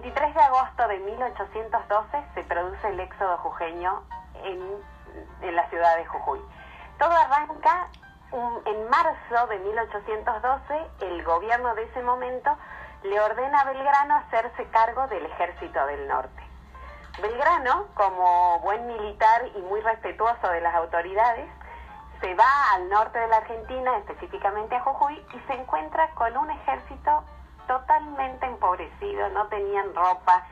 23 de agosto de 1812 se produce el éxodo jujeño en, la ciudad de Jujuy. Todo arranca en marzo de 1812, el gobierno de ese momento le ordena a Belgrano hacerse cargo del ejército del norte. Belgrano, como buen militar y muy respetuoso de las autoridades, se va al norte de la Argentina, específicamente a Jujuy, y se encuentra con un ejército totalmente empobrecido, no tenían ropa.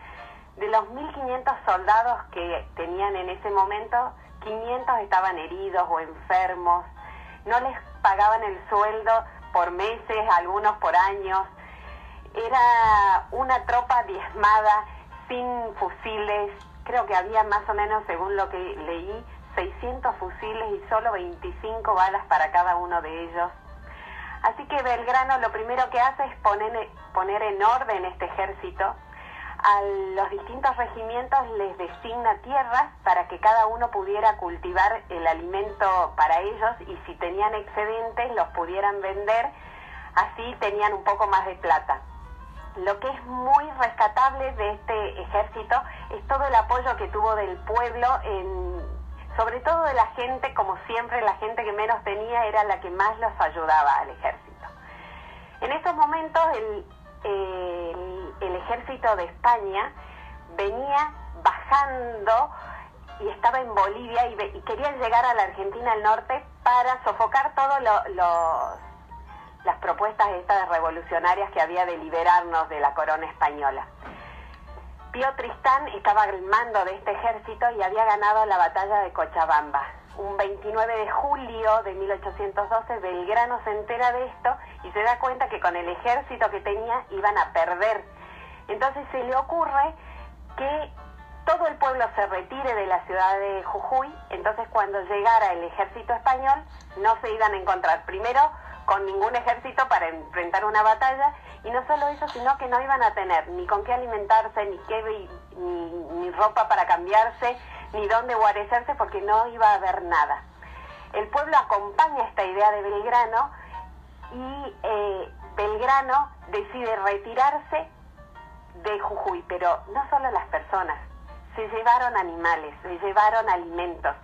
De los 1.500 soldados que tenían en ese momento, 500 estaban heridos o enfermos, no les pagaban el sueldo por meses, algunos por años. Era una tropa diezmada, sin fusiles, creo que había más o menos, según lo que leí, 600 fusiles y solo 25 balas para cada uno de ellos. Así que Belgrano lo primero que hace es poner, poner en orden este ejército. A los distintos regimientos les designa tierras para que cada uno pudiera cultivar el alimento para ellos y si tenían excedentes los pudieran vender, así tenían un poco más de plata. Lo que es muy rescatable de este ejército es todo el apoyo que tuvo del pueblo, en, sobre todo de la gente, como siempre, la gente que menos tenía era la que más los ayudaba al ejército. En estos momentos el, el, ejército de España venía bajando y estaba en Bolivia y, querían llegar a la Argentina al norte para sofocar todos los las propuestas estas revolucionarias que había de liberarnos de la corona española. Pío Tristán estaba al mando de este ejército y había ganado la batalla de Cochabamba. Un 29 de julio de 1812 Belgrano se entera de esto y se da cuenta que con el ejército que tenía iban a perder. Entonces se le ocurre que todo el pueblo se retire de la ciudad de Jujuy, entonces cuando llegara el ejército español no se iban a encontrar primero con ningún ejército para enfrentar una batalla y no solo eso, sino que no iban a tener ni con qué alimentarse, ni, qué, ni, ropa para cambiarse, ni dónde guarecerse porque no iba a haber nada. El pueblo acompaña esta idea de Belgrano y eh, Belgrano decide retirarse de Jujuy, pero no solo las personas, se llevaron animales, se llevaron alimentos,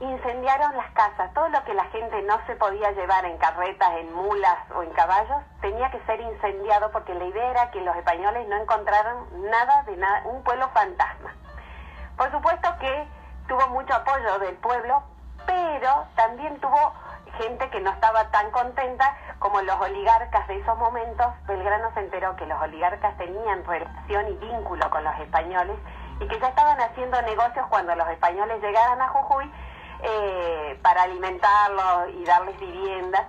incendiaron las casas. Todo lo que la gente no se podía llevar en carretas, en mulas o en caballos, tenía que ser incendiado porque la idea era que los españoles no encontraran nada de nada, un pueblo fantasma. Por supuesto que tuvo mucho apoyo del pueblo, pero también tuvo gente que no estaba tan contenta como los oligarcas de esos momentos. Belgrano se enteró que los oligarcas tenían relación y vínculo con los españoles y que ya estaban haciendo negocios cuando los españoles llegaran a Jujuy eh, para alimentarlos y darles viviendas.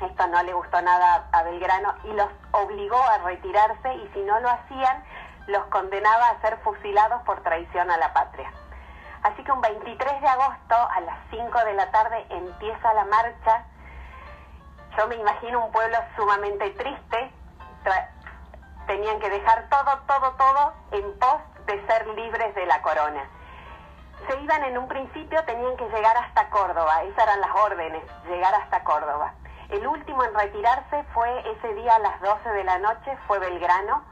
Esto no le gustó nada a Belgrano y los obligó a retirarse y si no lo hacían, los condenaba a ser fusilados por traición a la patria. Así que un 23 de agosto a las 5 de la tarde empieza la marcha. Yo me imagino un pueblo sumamente triste. Tenían que dejar todo, todo, todo en pos de ser libres de la corona se iban en un principio, tenían que llegar hasta Córdoba, esas eran las órdenes, llegar hasta Córdoba. El último en retirarse fue ese día a las 12 de la noche, fue Belgrano,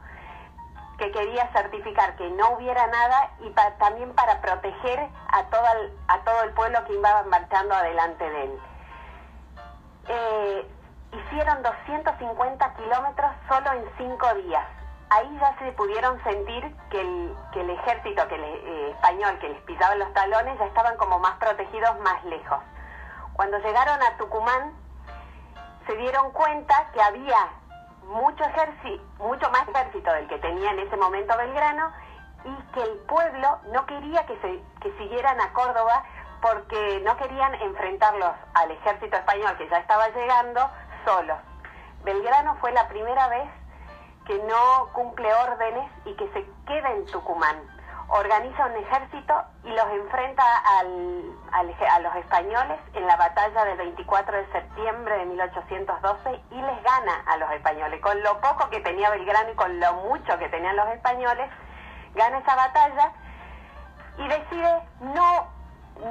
que quería certificar que no hubiera nada y también para proteger a todo, el, pueblo que iba marchando adelante de él. Eh, hicieron 250 kilómetros solo en cinco días ahí ya se pudieron sentir que el, el ejército que eh, español que les pisaba los talones ya estaban como más protegidos más lejos. Cuando llegaron a Tucumán se dieron cuenta que había mucho ejército, mucho más ejército del que tenía en ese momento Belgrano y que el pueblo no quería que, que siguieran a Córdoba porque no querían enfrentarlos al ejército español que ya estaba llegando solos. Belgrano fue la primera vez que no cumple órdenes y que se queda en Tucumán. Organiza un ejército y los enfrenta a los españoles en la batalla del 24 de septiembre de 1812 y les gana a los españoles. Con lo poco que tenía Belgrano y con lo mucho que tenían los españoles, gana esa batalla y decide no,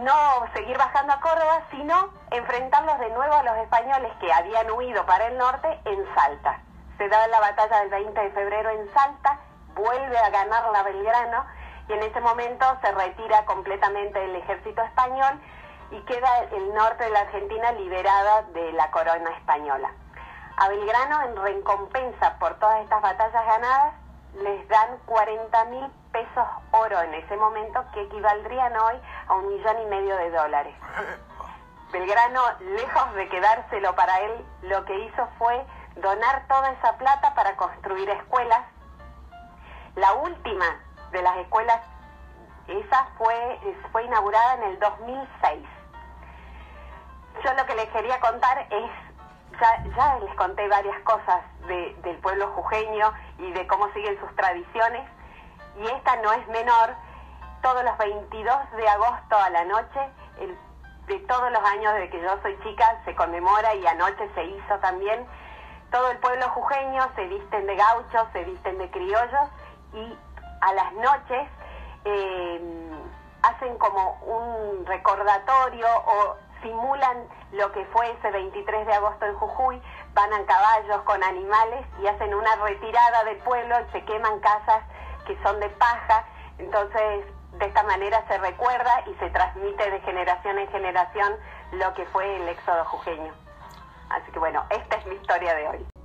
no seguir bajando a Córdoba, sino enfrentarlos de nuevo a los españoles que habían huido para el norte en Salta se da la batalla del 20 de febrero en Salta, vuelve a ganar la Belgrano y en ese momento se retira completamente el ejército español y queda el norte de la Argentina liberada de la corona española. A Belgrano, en recompensa por todas estas batallas ganadas, les dan 40 mil pesos oro en ese momento, que equivaldrían hoy a un millón y medio de dólares. Belgrano, lejos de quedárselo para él, lo que hizo fue donar toda esa plata para construir escuelas. La última de las escuelas, esa fue, fue inaugurada en el 2006. Yo lo que les quería contar es, ya, ya les conté varias cosas del pueblo jujeño y de cómo siguen sus tradiciones, y esta no es menor. Todos los 22 de agosto a la noche, el, de todos los años desde que yo soy chica, se conmemora y anoche se hizo también todo el pueblo jujeño se visten de gauchos, se visten de criollos y a las noches eh, hacen como un recordatorio o simulan lo que fue ese 23 de agosto en Jujuy, van a caballos con animales y hacen una retirada del pueblo se queman casas que son de paja, entonces de esta manera se recuerda y se transmite de generación en generación lo que fue el éxodo jujeño. Así que bueno, esta es mi historia de hoy.